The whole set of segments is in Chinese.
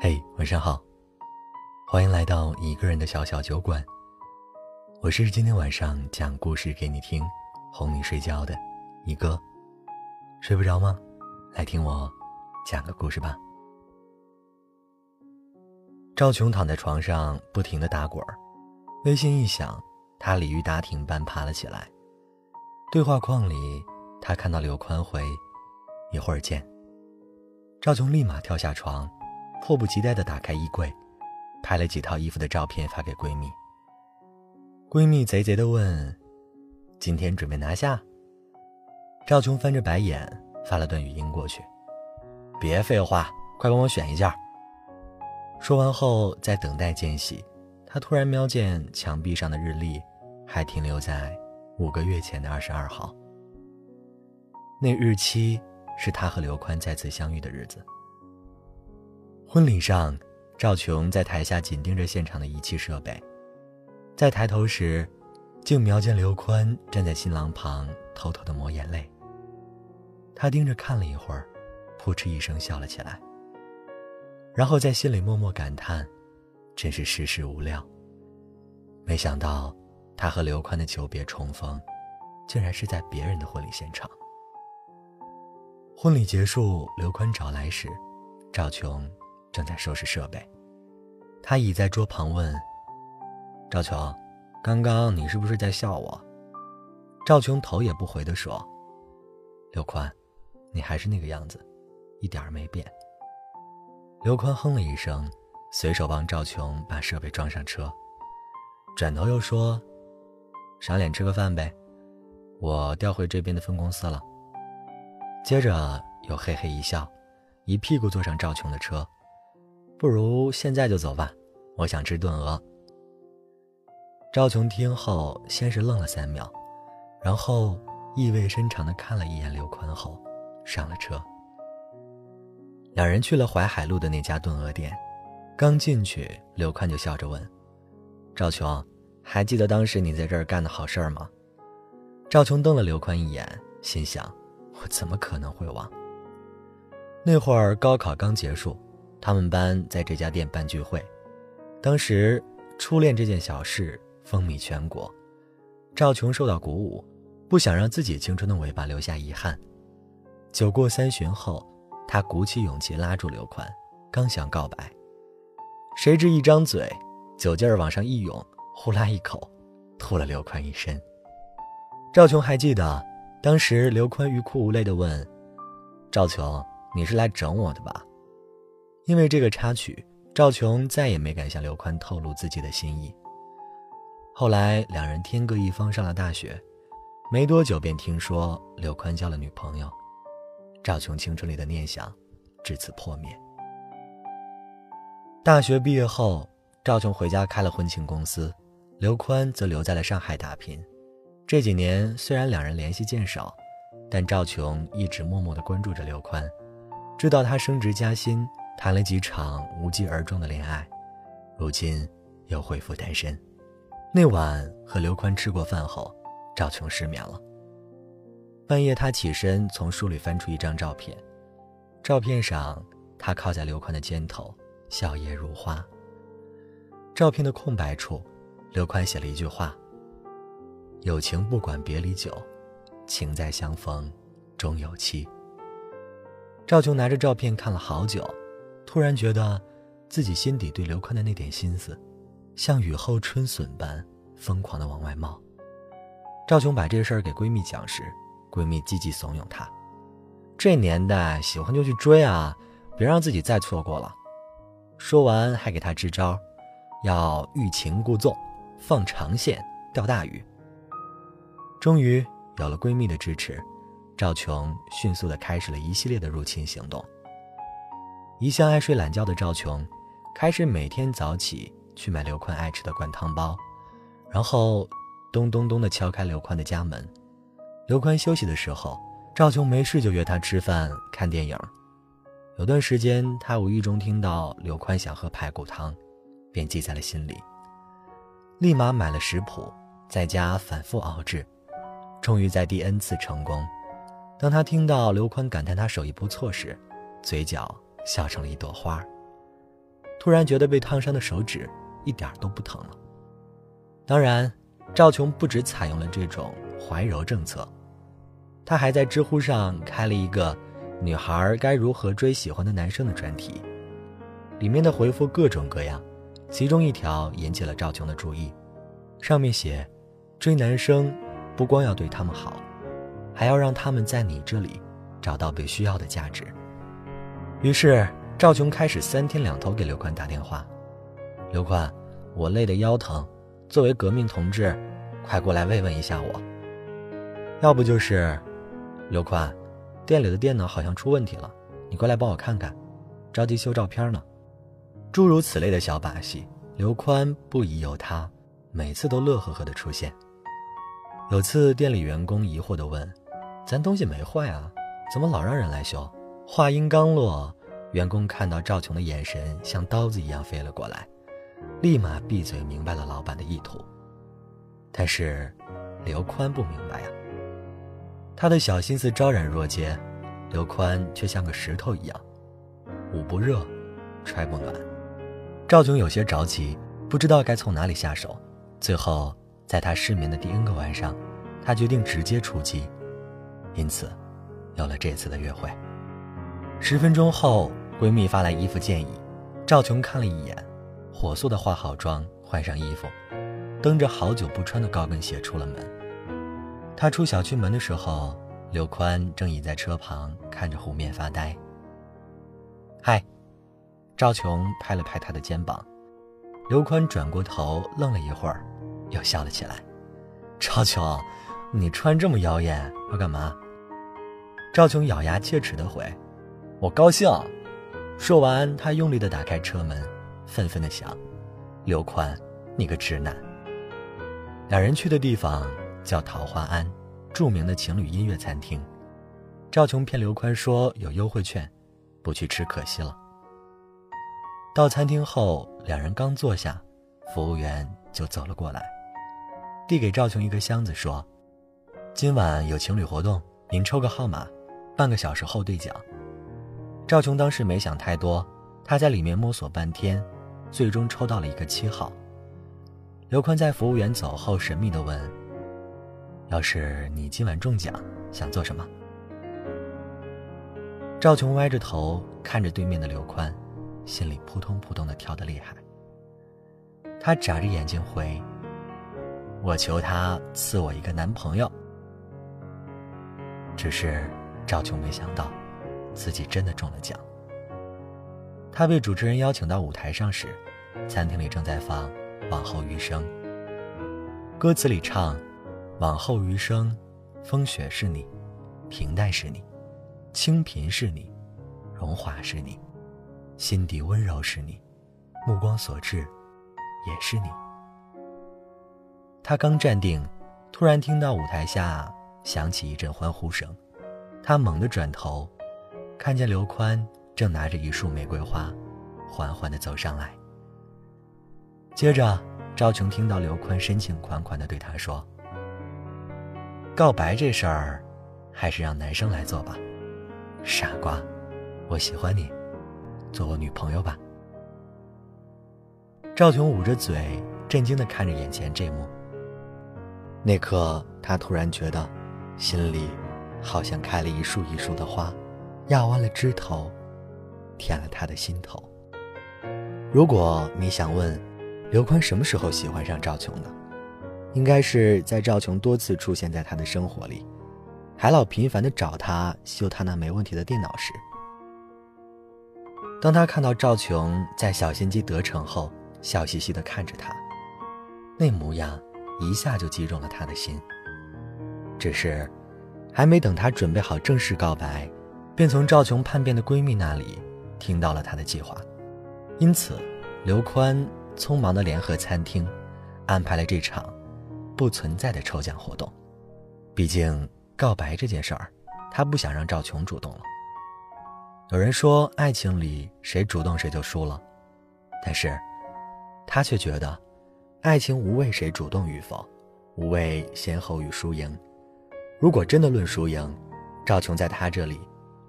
嘿，晚上好，欢迎来到一个人的小小酒馆。我是今天晚上讲故事给你听、哄你睡觉的一哥。睡不着吗？来听我讲个故事吧。赵琼躺在床上不停的打滚儿，微信一响，他鲤鱼打挺般爬了起来。对话框里，他看到刘宽回：“一会儿见。”赵琼立马跳下床，迫不及待地打开衣柜，拍了几套衣服的照片发给闺蜜。闺蜜贼贼地问：“今天准备拿下？”赵琼翻着白眼发了段语音过去：“别废话，快帮我选一件。”说完后，在等待间隙，她突然瞄见墙壁上的日历，还停留在五个月前的二十二号。那日期。是他和刘宽再次相遇的日子。婚礼上，赵琼在台下紧盯着现场的仪器设备，在抬头时，竟瞄见刘宽站在新郎旁，偷偷的抹眼泪。他盯着看了一会儿，扑哧一声笑了起来，然后在心里默默感叹：真是世事无料。没想到，他和刘宽的久别重逢，竟然是在别人的婚礼现场。婚礼结束，刘宽找来时，赵琼正在收拾设备。他倚在桌旁问：“赵琼，刚刚你是不是在笑我？”赵琼头也不回地说：“刘宽，你还是那个样子，一点儿没变。”刘宽哼了一声，随手帮赵琼把设备装上车，转头又说：“赏脸吃个饭呗，我调回这边的分公司了。”接着又嘿嘿一笑，一屁股坐上赵琼的车。不如现在就走吧，我想吃炖鹅。赵琼听后先是愣了三秒，然后意味深长地看了一眼刘宽后，上了车。两人去了淮海路的那家炖鹅店，刚进去，刘宽就笑着问：“赵琼，还记得当时你在这儿干的好事儿吗？”赵琼瞪了刘宽一眼，心想。我怎么可能会忘？那会儿高考刚结束，他们班在这家店办聚会，当时初恋这件小事风靡全国。赵琼受到鼓舞，不想让自己青春的尾巴留下遗憾。酒过三巡后，他鼓起勇气拉住刘宽，刚想告白，谁知一张嘴，酒劲儿往上一涌，呼啦一口，吐了刘宽一身。赵琼还记得。当时刘宽欲哭无泪地问：“赵琼，你是来整我的吧？”因为这个插曲，赵琼再也没敢向刘宽透露自己的心意。后来两人天各一方，上了大学，没多久便听说刘宽交了女朋友。赵琼青春里的念想，至此破灭。大学毕业后，赵琼回家开了婚庆公司，刘宽则留在了上海打拼。这几年虽然两人联系渐少，但赵琼一直默默地关注着刘宽，知道他升职加薪，谈了几场无疾而终的恋爱，如今又恢复单身。那晚和刘宽吃过饭后，赵琼失眠了。半夜，他起身从书里翻出一张照片，照片上他靠在刘宽的肩头，笑靥如花。照片的空白处，刘宽写了一句话。有情不管别离久，情在相逢终有期。赵琼拿着照片看了好久，突然觉得自己心底对刘宽的那点心思，像雨后春笋般疯狂的往外冒。赵琼把这事儿给闺蜜讲时，闺蜜积极怂恿她：“这年代喜欢就去追啊，别让自己再错过了。”说完还给她支招，要欲擒故纵，放长线钓大鱼。终于有了闺蜜的支持，赵琼迅速地开始了一系列的入侵行动。一向爱睡懒觉的赵琼，开始每天早起去买刘宽爱吃的灌汤包，然后咚咚咚地敲开刘宽的家门。刘宽休息的时候，赵琼没事就约他吃饭、看电影。有段时间，他无意中听到刘宽想喝排骨汤，便记在了心里，立马买了食谱，在家反复熬制。终于在第 N 次成功。当他听到刘宽感叹他手艺不错时，嘴角笑成了一朵花。突然觉得被烫伤的手指一点都不疼了。当然，赵琼不止采用了这种怀柔政策，他还在知乎上开了一个“女孩该如何追喜欢的男生”的专题，里面的回复各种各样。其中一条引起了赵琼的注意，上面写：“追男生，不光要对他们好，还要让他们在你这里找到被需要的价值。”于是赵琼开始三天两头给刘宽打电话：“刘宽，我累得腰疼，作为革命同志，快过来慰问一下我。”要不就是：“刘宽，店里的电脑好像出问题了，你过来帮我看看，着急修照片呢。”诸如此类的小把戏，刘宽不疑有他，每次都乐呵呵的出现。有次店里员工疑惑的问：“咱东西没坏啊，怎么老让人来修？”话音刚落，员工看到赵琼的眼神像刀子一样飞了过来，立马闭嘴，明白了老板的意图。但是，刘宽不明白呀，他的小心思昭然若揭，刘宽却像个石头一样，捂不热，揣不暖。赵琼有些着急，不知道该从哪里下手。最后，在她失眠的第 N 个晚上，他决定直接出击，因此，有了这次的约会。十分钟后，闺蜜发来衣服建议，赵琼看了一眼，火速的化好妆，换上衣服，蹬着好久不穿的高跟鞋出了门。她出小区门的时候，刘宽正倚在车旁看着湖面发呆。嗨。赵琼拍了拍他的肩膀，刘宽转过头愣了一会儿，又笑了起来。赵琼，你穿这么妖艳要干嘛？赵琼咬牙切齿的回：“我高兴。”说完，他用力的打开车门，愤愤的想：“刘宽，你个直男。”两人去的地方叫桃花庵，著名的情侣音乐餐厅。赵琼骗刘宽说有优惠券，不去吃可惜了。到餐厅后，两人刚坐下，服务员就走了过来，递给赵琼一个箱子，说：“今晚有情侣活动，您抽个号码，半个小时后兑奖。”赵琼当时没想太多，他在里面摸索半天，最终抽到了一个七号。刘宽在服务员走后神秘地问：“要是你今晚中奖，想做什么？”赵琼歪着头看着对面的刘宽。心里扑通扑通的跳得厉害。他眨着眼睛回：“我求他赐我一个男朋友。”只是赵琼没想到，自己真的中了奖。他被主持人邀请到舞台上时，餐厅里正在放《往后余生》。歌词里唱：“往后余生，风雪是你，平淡是你，清贫是你，荣华是你。”心底温柔是你，目光所至，也是你。他刚站定，突然听到舞台下响起一阵欢呼声，他猛地转头，看见刘宽正拿着一束玫瑰花，缓缓地走上来。接着，赵琼听到刘宽深情款款地对他说：“告白这事儿，还是让男生来做吧，傻瓜，我喜欢你。”做我女朋友吧。赵琼捂着嘴，震惊的看着眼前这幕。那刻，他突然觉得，心里好像开了一束一束的花，压弯了枝头，舔了他的心头。如果你想问，刘宽什么时候喜欢上赵琼的，应该是在赵琼多次出现在他的生活里，还老频繁的找他修他那没问题的电脑时。当他看到赵琼在小心机得逞后，笑嘻嘻的看着他，那模样一下就击中了他的心。只是，还没等他准备好正式告白，便从赵琼叛变的闺蜜那里听到了他的计划。因此，刘宽匆忙地联合餐厅，安排了这场不存在的抽奖活动。毕竟，告白这件事儿，他不想让赵琼主动了。有人说，爱情里谁主动谁就输了，但是，他却觉得，爱情无谓谁主动与否，无谓先后与输赢。如果真的论输赢，赵琼在他这里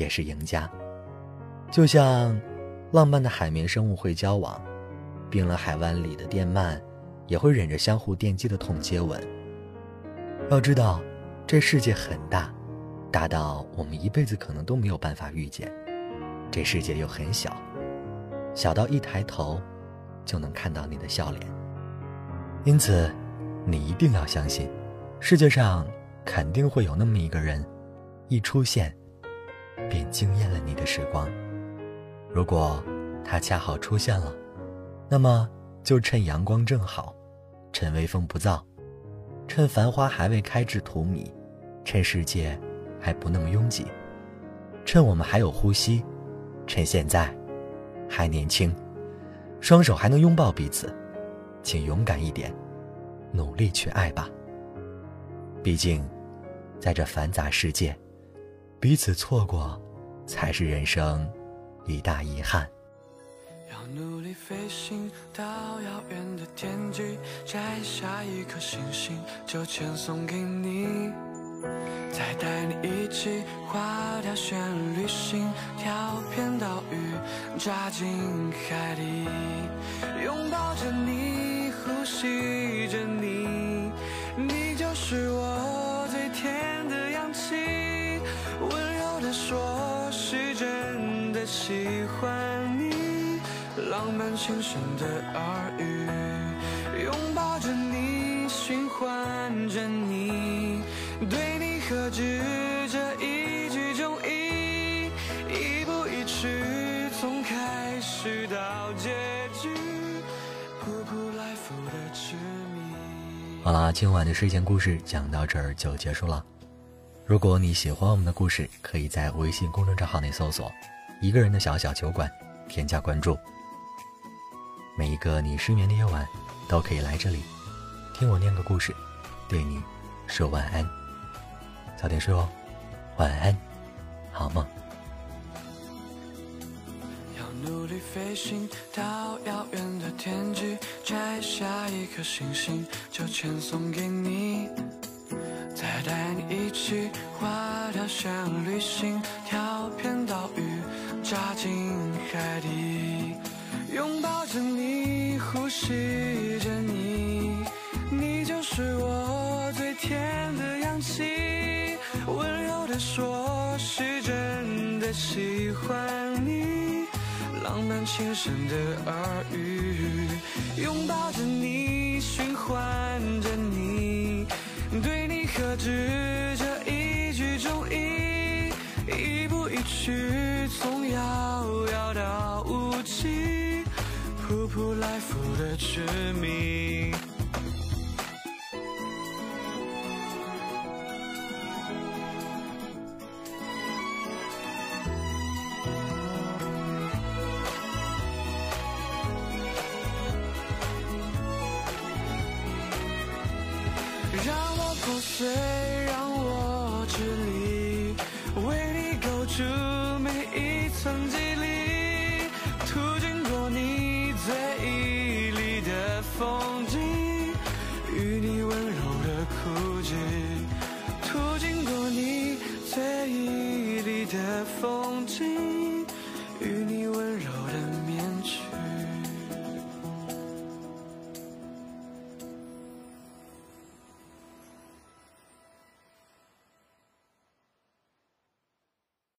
也是赢家。就像浪漫的海绵生物会交往，冰冷海湾里的电鳗也会忍着相互电击的痛接吻。要知道，这世界很大，大到我们一辈子可能都没有办法遇见；这世界又很小，小到一抬头就能看到你的笑脸。因此，你一定要相信，世界上肯定会有那么一个人，一出现，惊艳了你的时光。如果他恰好出现了，那么就趁阳光正好，趁微风不燥，趁繁花还未开至荼蘼，趁世界还不那么拥挤，趁我们还有呼吸，趁现在还年轻，双手还能拥抱彼此，请勇敢一点，努力去爱吧。毕竟，在这繁杂世界，彼此错过，才是人生。一大遗憾。要努力飞行到遥远的天际，摘下一颗星星，就签送给你，再带你一起划条旋旅行，跳片岛屿，扎进海底，拥抱着你，呼吸着你，喜欢你，浪漫轻声的耳语，拥抱着你，循环着你，对你何止这一句中意，一步一曲，从开始到结局，扑扑来复的痴迷。好了，今晚的睡前故事讲到这儿就结束了。如果你喜欢我们的故事，可以在微信公众账号内搜索。一个人的小小酒馆，添加关注。每一个你失眠的夜晚，都可以来这里，听我念个故事，对你说晚安。早点睡哦，晚安，好梦。要努力飞行到遥远的天际，摘下一颗星星，就签送给你。再带你一起划条线旅行，跳片岛屿。扎进海底，拥抱着你，呼吸着你，你就是我最甜的氧气。温柔的说，是真的喜欢你，浪漫轻声的耳语，拥抱着你，循环着你，对你何止这一句中意，一步一曲。从遥遥到无期，扑扑来复的痴迷。让我破碎，